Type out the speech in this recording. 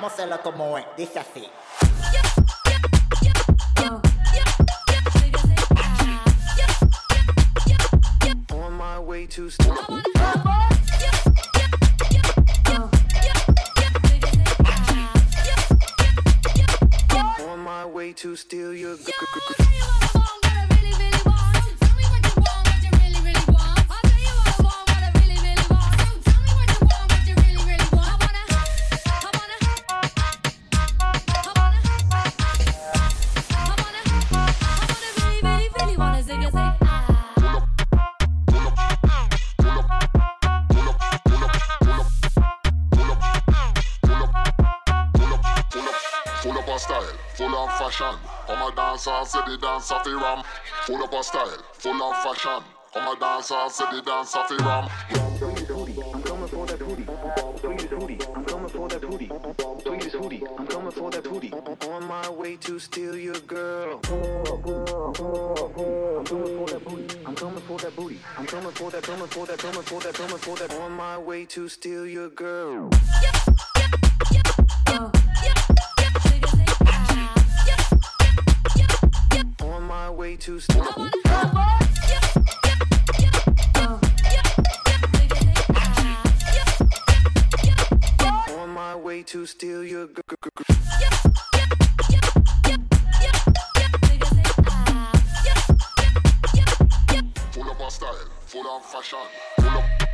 Vamos a hacerlo como es. Dice así. On my way to. On my way to steal your. Of style, full of fashion. Come a dancer, say the dance of the ram. Full of style, full of fashion. Come a dancer, say the dance of the ram. I'm coming for that hootie. Sweetest hootie. I'm coming for that hootie. Sweetest hootie. I'm coming for that hootie. On my way to steal your girl. I'm coming for that booty. I'm coming for that booty. I'm coming for that, coming for that, coming for that, coming for that. On my way to steal your girl. On my way. On my way to steal your girl. Full of style, full of fashion. Full up,